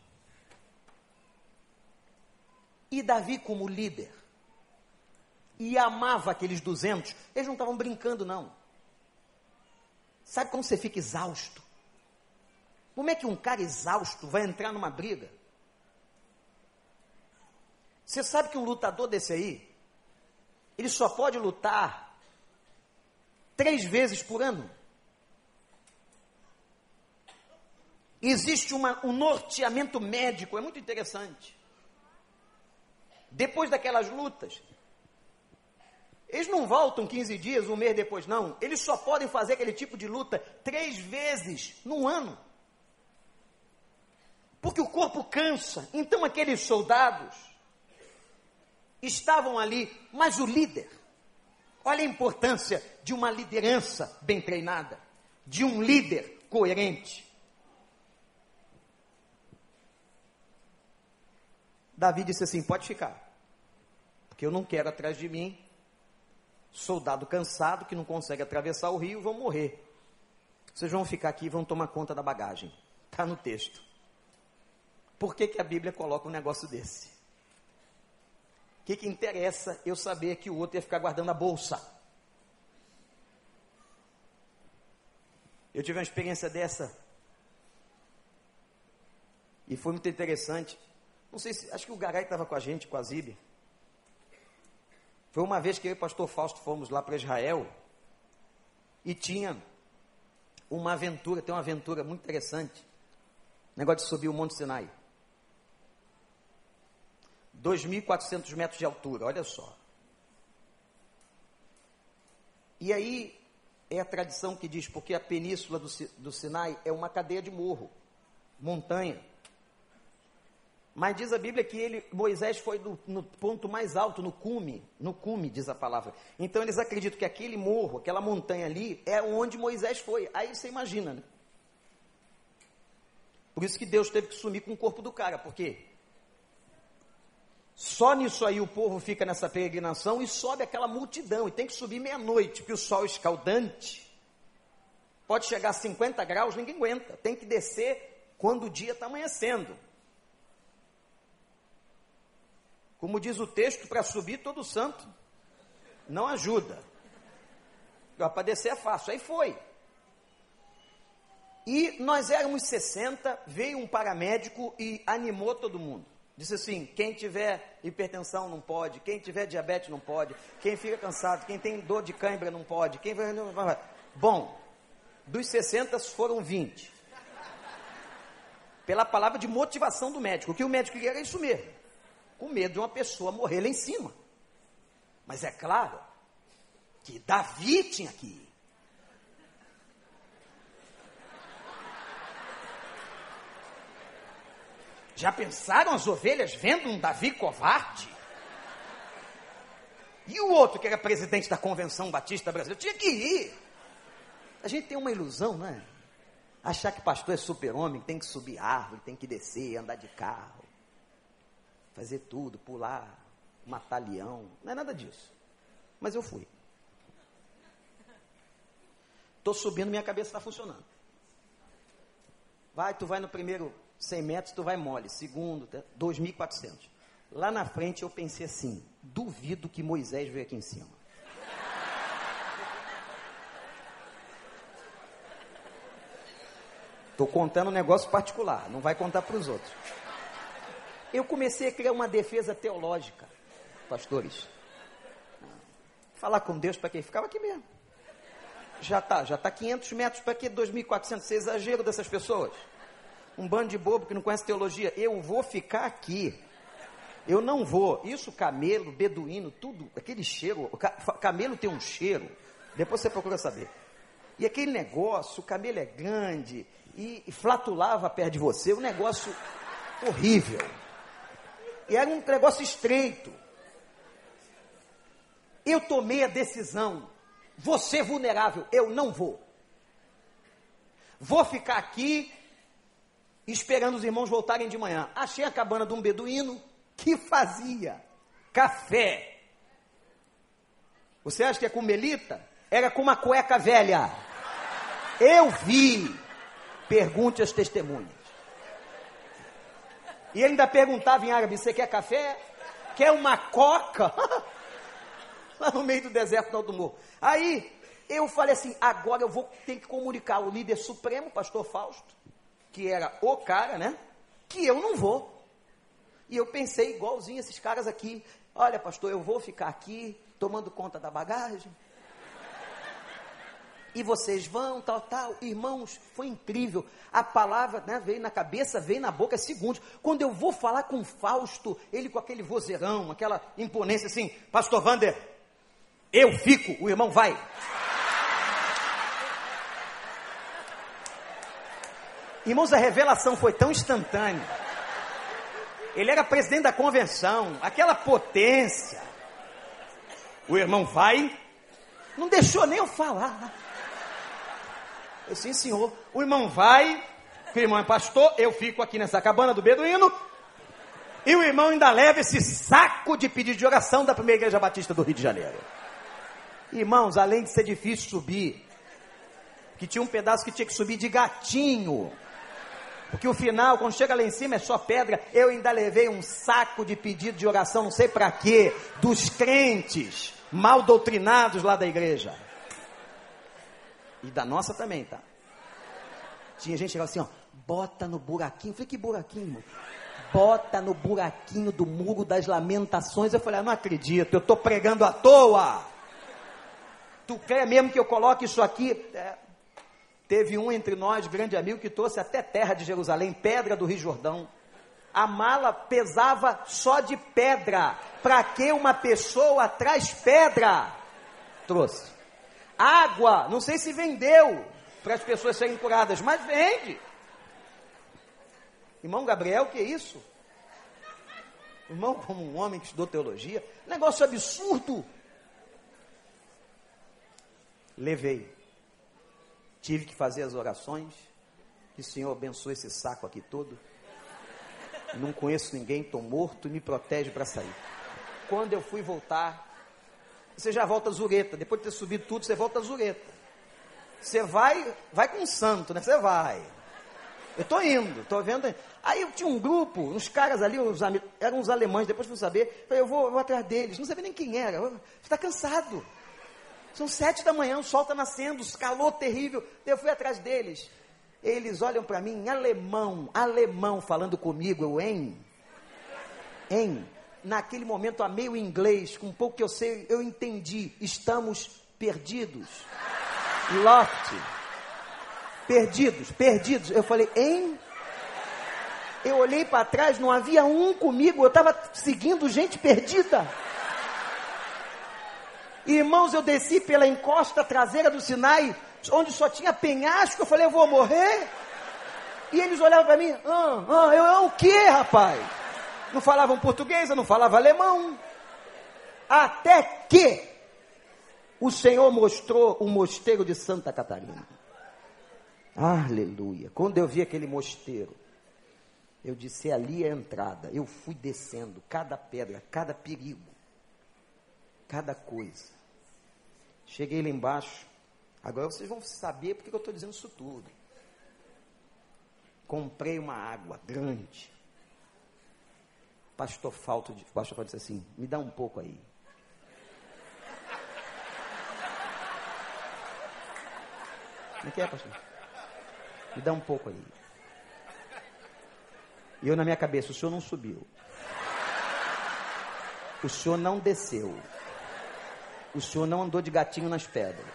E Davi, como líder, e amava aqueles 200, eles não estavam brincando, não. Sabe como você fica exausto? Como é que um cara exausto vai entrar numa briga? Você sabe que um lutador desse aí, ele só pode lutar três vezes por ano. Existe uma, um norteamento médico, é muito interessante. Depois daquelas lutas, Eles não voltam 15 dias, um mês depois, não. Eles só podem fazer aquele tipo de luta três vezes no ano. Porque o corpo cansa. Então aqueles soldados estavam ali, mas o líder, olha a importância de uma liderança bem treinada, de um líder coerente. Davi disse assim: pode ficar, porque eu não quero atrás de mim soldado cansado que não consegue atravessar o rio, vão morrer. Vocês vão ficar aqui e vão tomar conta da bagagem. Está no texto. Por que, que a Bíblia coloca um negócio desse? O que, que interessa eu saber que o outro ia ficar guardando a bolsa? Eu tive uma experiência dessa. E foi muito interessante. Não sei se, acho que o Garay estava com a gente, com a Zibe. Foi uma vez que eu e o pastor Fausto fomos lá para Israel e tinha uma aventura, tem uma aventura muito interessante. Negócio de subir o Monte Sinai. 2.400 metros de altura, olha só. E aí é a tradição que diz, porque a península do, do Sinai é uma cadeia de morro, montanha. Mas diz a Bíblia que ele, Moisés foi no, no, ponto mais alto, no cume, no cume, diz a palavra. Então eles acreditam que aquele morro, aquela montanha ali, é onde Moisés foi. Aí você imagina, né? Por isso que Deus teve que sumir com o corpo do cara, porque só nisso aí o povo fica nessa peregrinação e sobe aquela multidão, e tem que subir meia-noite, porque o sol escaldante pode chegar a 50 graus, ninguém aguenta. Tem que descer quando o dia está amanhecendo. Como diz o texto, para subir todo santo não ajuda. Para descer é fácil. Aí foi. E nós éramos 60, veio um paramédico e animou todo mundo. Disse assim: quem tiver hipertensão não pode, quem tiver diabetes não pode, quem fica cansado, quem tem dor de cãibra não pode, quem. Bom, dos 60 foram 20. Pela palavra de motivação do médico. O que o médico queria era isso mesmo com medo de uma pessoa morrer lá em cima. Mas é claro que Davi tinha que ir. Já pensaram as ovelhas vendo um Davi covarde? E o outro, que era presidente da Convenção Batista Brasileira, tinha que ir. A gente tem uma ilusão, não é? Achar que pastor é super-homem, tem que subir árvore, tem que descer, andar de carro fazer tudo, pular, matar leão, não é nada disso. Mas eu fui. Estou subindo, minha cabeça está funcionando. Vai, tu vai no primeiro 100 metros, tu vai mole. Segundo, 2.400. Lá na frente eu pensei assim: duvido que Moisés veio aqui em cima. Estou contando um negócio particular, não vai contar para os outros eu comecei a criar uma defesa teológica, pastores. Falar com Deus para quem ficava aqui mesmo. Já está, já está 500 metros para que 2.400? Isso é exagero dessas pessoas. Um bando de bobo que não conhece teologia. Eu vou ficar aqui. Eu não vou. Isso, camelo, beduíno, tudo, aquele cheiro. Camelo tem um cheiro. Depois você procura saber. E aquele negócio, o camelo é grande e, e flatulava perto de você. Um negócio horrível. E era um negócio estreito. Eu tomei a decisão. Você vulnerável, eu não vou. Vou ficar aqui esperando os irmãos voltarem de manhã. Achei a cabana de um beduíno que fazia café. Você acha que é com melita? Era com uma cueca velha. Eu vi. Pergunte às testemunhas. E ele ainda perguntava em árabe: Você quer café? Quer uma coca? Lá no meio do deserto do Alto Morro. Aí eu falei assim: agora eu vou ter que comunicar o líder supremo, pastor Fausto, que era o cara, né? Que eu não vou. E eu pensei igualzinho esses caras aqui: olha, pastor, eu vou ficar aqui tomando conta da bagagem e vocês vão, tal, tal. Irmãos, foi incrível. A palavra né, veio na cabeça, veio na boca, é segundos. Quando eu vou falar com Fausto, ele com aquele vozeirão, aquela imponência assim, Pastor Vander, eu fico, o irmão vai. Irmãos, a revelação foi tão instantânea. Ele era presidente da convenção, aquela potência. O irmão vai, não deixou nem eu falar. Eu sim, senhor. O irmão vai, o irmão é pastor, eu fico aqui nessa cabana do Beduíno. E o irmão ainda leva esse saco de pedido de oração da primeira igreja batista do Rio de Janeiro. Irmãos, além de ser difícil subir, que tinha um pedaço que tinha que subir de gatinho. Porque o final, quando chega lá em cima, é só pedra. Eu ainda levei um saco de pedido de oração, não sei para quê, dos crentes mal doutrinados lá da igreja. E da nossa também, tá? Tinha gente que falava assim, ó, bota no buraquinho. Eu falei, que buraquinho? Bota no buraquinho do muro das lamentações. Eu falei, ah, não acredito, eu estou pregando à toa. Tu quer mesmo que eu coloque isso aqui? É, teve um entre nós, grande amigo, que trouxe até terra de Jerusalém, pedra do Rio Jordão. A mala pesava só de pedra. Para que uma pessoa traz pedra? Trouxe. Água, não sei se vendeu para as pessoas serem curadas, mas vende. Irmão Gabriel, que é isso? Irmão, como um homem que estudou teologia, negócio absurdo. Levei. Tive que fazer as orações. Que o Senhor abençoe esse saco aqui todo. Não conheço ninguém, estou morto, me protege para sair. Quando eu fui voltar, você já volta zureta. Depois de ter subido tudo, você volta zureta. Você vai, vai com um santo, né? Você vai. Eu estou indo, estou vendo. Aí eu tinha um grupo, uns caras ali, uns, eram uns alemães, depois fui saber. Falei, eu vou, vou atrás deles. Não sabia nem quem era. Você está cansado. São sete da manhã, o sol está nascendo, calor terrível. Eu fui atrás deles. Eles olham para mim em alemão, alemão, falando comigo, eu, em, em. Naquele momento, a meio inglês, com um pouco que eu sei, eu entendi. Estamos perdidos. Lost. Perdidos, perdidos. Eu falei, em? Eu olhei para trás, não havia um comigo, eu estava seguindo gente perdida. Irmãos, eu desci pela encosta traseira do Sinai, onde só tinha penhasco. Eu falei, eu vou morrer. E eles olhavam para mim, ah, ah, eu, eu o que, rapaz? Não falavam português, eu não falava alemão. Até que o Senhor mostrou o mosteiro de Santa Catarina. Aleluia. Quando eu vi aquele mosteiro, eu disse: ali é a entrada. Eu fui descendo, cada pedra, cada perigo, cada coisa. Cheguei lá embaixo. Agora vocês vão saber porque eu estou dizendo isso tudo. Comprei uma água grande. Pastor Falto, pastor Falto disse assim: me dá um pouco aí. Como é que é, pastor? Me dá um pouco aí. E eu na minha cabeça, o senhor não subiu. O senhor não desceu. O senhor não andou de gatinho nas pedras.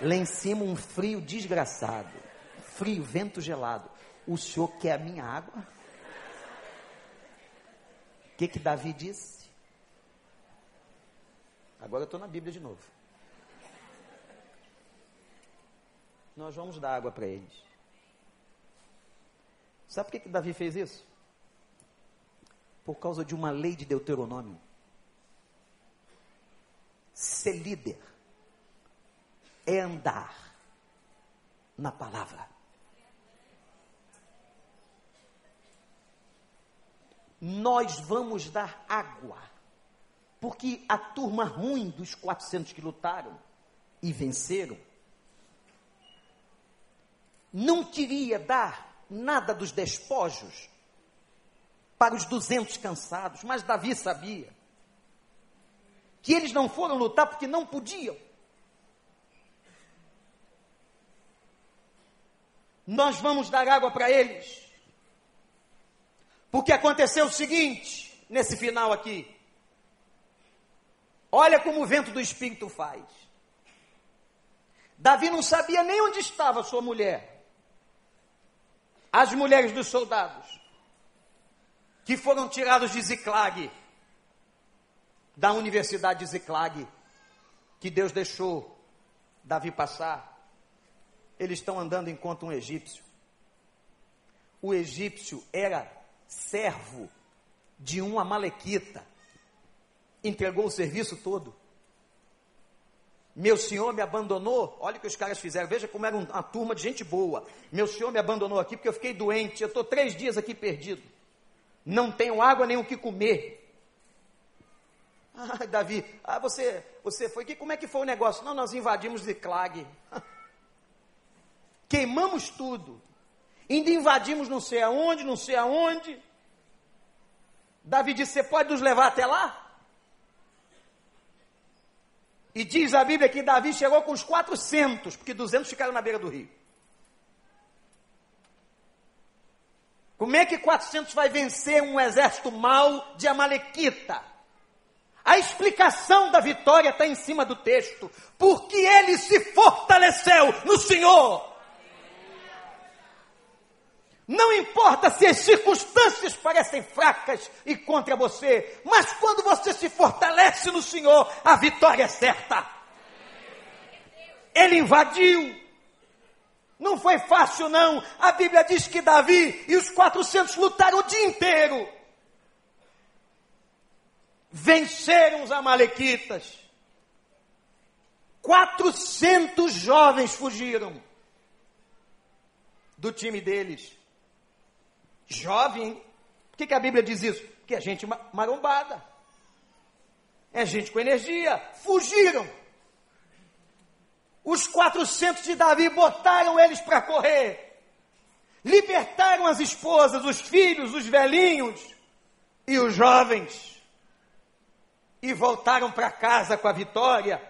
Lá em cima um frio desgraçado. Frio, vento gelado. O senhor quer a minha água? O que que Davi disse? Agora eu estou na Bíblia de novo. Nós vamos dar água para eles. Sabe por que, que Davi fez isso? Por causa de uma lei de Deuteronômio ser líder é andar na palavra. Nós vamos dar água, porque a turma ruim dos 400 que lutaram e venceram não queria dar nada dos despojos para os 200 cansados, mas Davi sabia que eles não foram lutar porque não podiam. Nós vamos dar água para eles. Porque aconteceu o seguinte, nesse final aqui. Olha como o vento do Espírito faz. Davi não sabia nem onde estava sua mulher. As mulheres dos soldados, que foram tirados de Ziclag da Universidade de Ziklag. que Deus deixou Davi passar, eles estão andando enquanto um egípcio. O egípcio era servo de um amalequita. Entregou o serviço todo. Meu senhor me abandonou. Olha o que os caras fizeram. Veja como era uma turma de gente boa. Meu senhor me abandonou aqui porque eu fiquei doente. Eu estou três dias aqui perdido. Não tenho água nem o que comer. Ah, Davi, ah, você, você foi. Como é que foi o negócio? Não, nós invadimos Ziclag. Queimamos tudo. Ainda invadimos não sei aonde, não sei aonde. Davi disse: Você pode nos levar até lá? E diz a Bíblia que Davi chegou com os 400, porque 200 ficaram na beira do rio. Como é que 400 vai vencer um exército mau de Amalequita? A explicação da vitória está em cima do texto. Porque ele se fortaleceu no Senhor. Não importa se as circunstâncias parecem fracas e contra você, mas quando você se fortalece no Senhor, a vitória é certa. Ele invadiu. Não foi fácil, não. A Bíblia diz que Davi e os 400 lutaram o dia inteiro. Venceram os Amalequitas. 400 jovens fugiram do time deles. Jovem, por que, que a Bíblia diz isso? Que é gente marombada. É gente com energia. Fugiram. Os 400 de Davi botaram eles para correr. Libertaram as esposas, os filhos, os velhinhos e os jovens. E voltaram para casa com a vitória.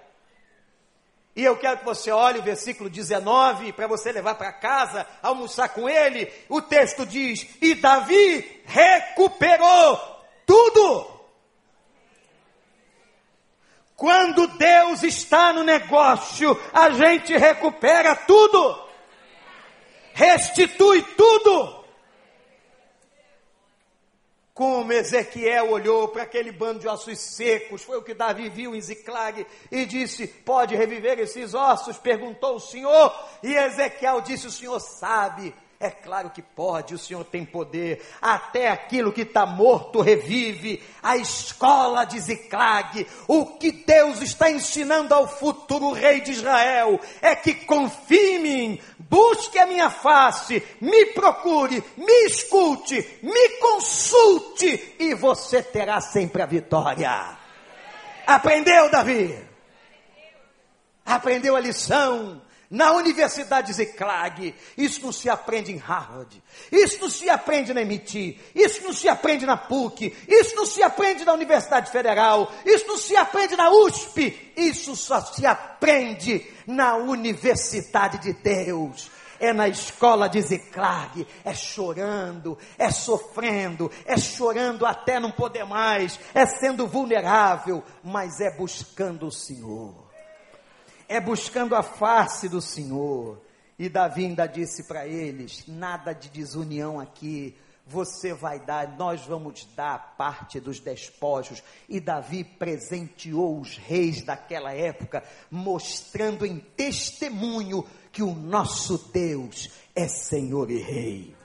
E eu quero que você olhe o versículo 19 para você levar para casa, almoçar com ele. O texto diz: E Davi recuperou tudo. Quando Deus está no negócio, a gente recupera tudo, restitui tudo como Ezequiel olhou para aquele bando de ossos secos, foi o que Davi viu em Ziclag e disse: Pode reviver esses ossos? Perguntou o Senhor, e Ezequiel disse: O Senhor sabe. É claro que pode, o Senhor tem poder. Até aquilo que está morto revive. A escola de Ziclag. O que Deus está ensinando ao futuro rei de Israel é que confie em mim, busque a minha face, me procure, me escute, me consulte e você terá sempre a vitória. Aprendeu, Davi? Aprendeu a lição? Na Universidade Ziclag. Isso não se aprende em Harvard. Isso não se aprende na MIT. Isso não se aprende na PUC. Isso não se aprende na Universidade Federal. Isso não se aprende na USP. Isso só se aprende na Universidade de Deus. É na escola de Ziclag, é chorando, é sofrendo, é chorando até não poder mais, é sendo vulnerável, mas é buscando o Senhor é buscando a face do Senhor. E Davi ainda disse para eles: nada de desunião aqui, você vai dar, nós vamos dar parte dos despojos. E Davi presenteou os reis daquela época, mostrando em testemunho que o nosso Deus é Senhor e Rei.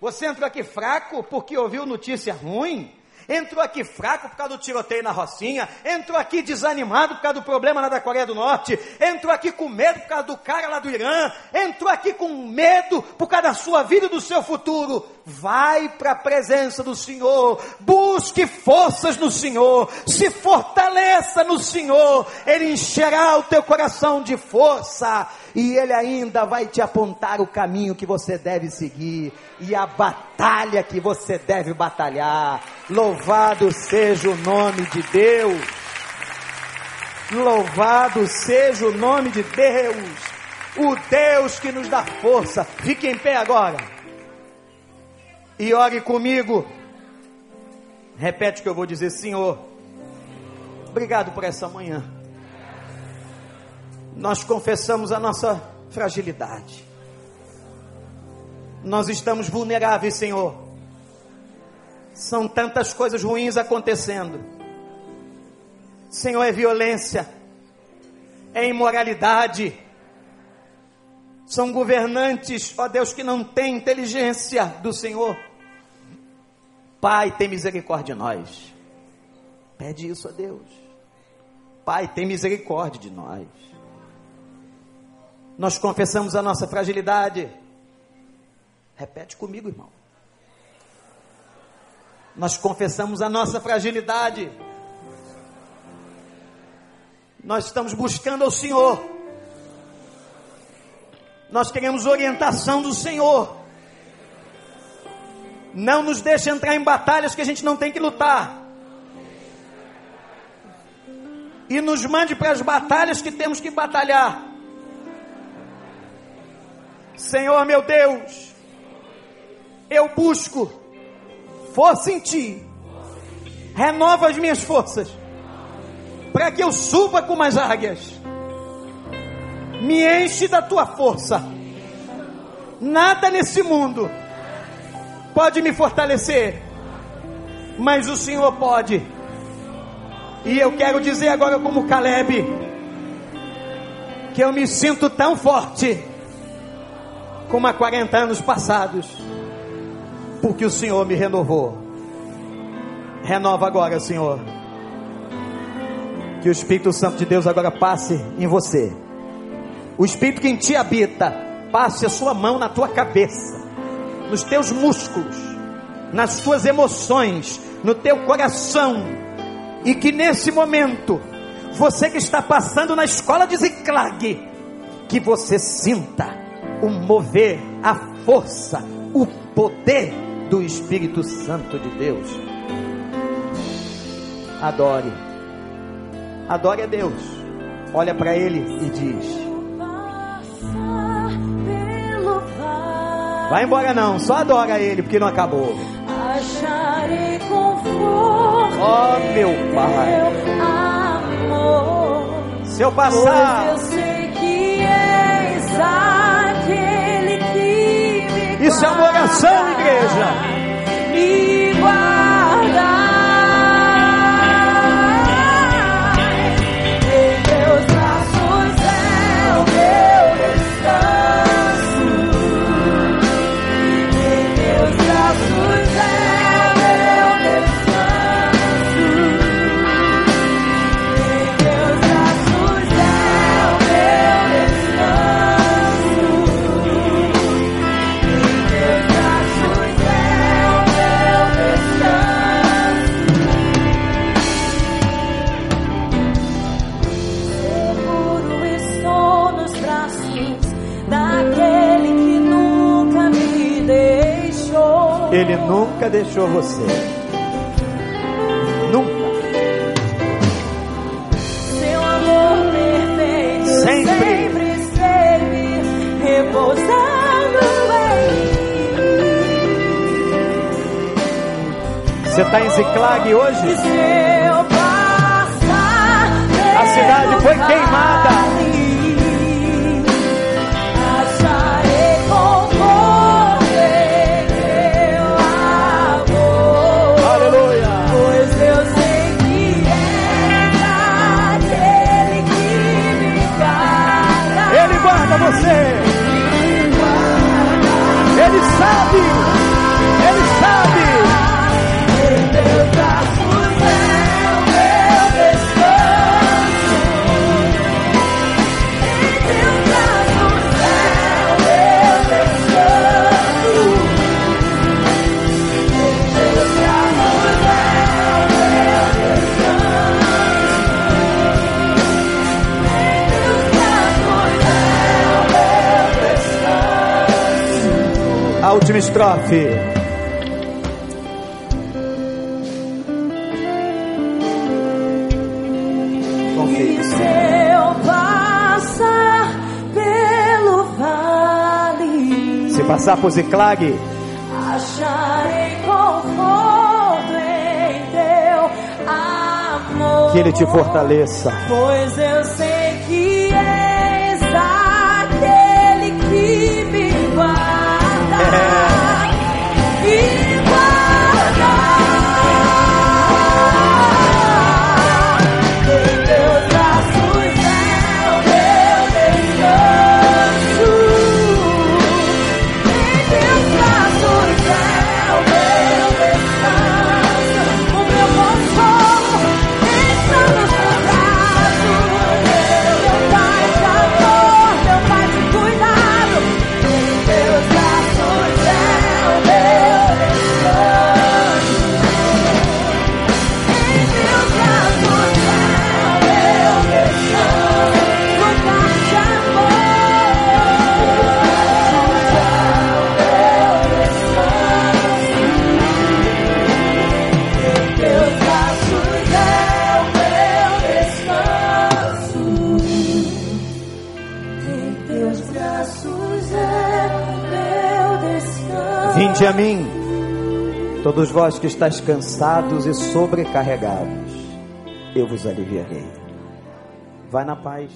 Você entrou aqui fraco porque ouviu notícia ruim? Entrou aqui fraco por causa do tiroteio na Rocinha, entrou aqui desanimado por causa do problema lá da Coreia do Norte, entrou aqui com medo por causa do cara lá do Irã, entrou aqui com medo por causa da sua vida e do seu futuro. Vai para a presença do Senhor, busque forças no Senhor, se fortaleça no Senhor, Ele encherá o teu coração de força e Ele ainda vai te apontar o caminho que você deve seguir e a batalha que você deve batalhar. Louvado seja o nome de Deus. Louvado seja o nome de Deus. O Deus que nos dá força. Fique em pé agora. E ore comigo. Repete o que eu vou dizer, Senhor. Obrigado por essa manhã. Nós confessamos a nossa fragilidade. Nós estamos vulneráveis, Senhor. São tantas coisas ruins acontecendo. Senhor, é violência, é imoralidade. São governantes, ó Deus, que não têm inteligência do Senhor. Pai, tem misericórdia de nós. Pede isso a Deus. Pai, tem misericórdia de nós. Nós confessamos a nossa fragilidade. Repete comigo, irmão. Nós confessamos a nossa fragilidade. Nós estamos buscando ao Senhor. Nós queremos orientação do Senhor. Não nos deixe entrar em batalhas que a gente não tem que lutar. E nos mande para as batalhas que temos que batalhar. Senhor meu Deus, eu busco força em Ti. Renova as minhas forças, para que eu suba como as águias. Me enche da Tua força. Nada nesse mundo pode me fortalecer, mas o Senhor pode. E eu quero dizer agora, como Caleb, que eu me sinto tão forte como há 40 anos passados, porque o Senhor me renovou. Renova agora, Senhor. Que o Espírito Santo de Deus agora passe em você. O Espírito que em ti habita, passe a sua mão na tua cabeça, nos teus músculos, nas tuas emoções, no teu coração. E que nesse momento, você que está passando na escola de Ziclag, que você sinta o mover, a força, o poder do Espírito Santo de Deus. Adore, adore a Deus, olha para Ele e diz: Vai embora não, só adora Ele porque não acabou. Acharei conforto. Ó oh, meu Pai, amor, se eu passar, oração, igreja. Nunca deixou você. Nunca. Seu amor perfeito Sempre. sempre esteve repousando Você está em Ziclag em hoje? mim. A cidade foi queimada. Sabe. Estrofe. E se eu passar pelo vale, Se passar por Ziclag, acharei conforto em teu amor. que Ele te fortaleça. Pois eu Vinde a mim, todos vós que estáis cansados e sobrecarregados, eu vos aliviarei. Vai na paz.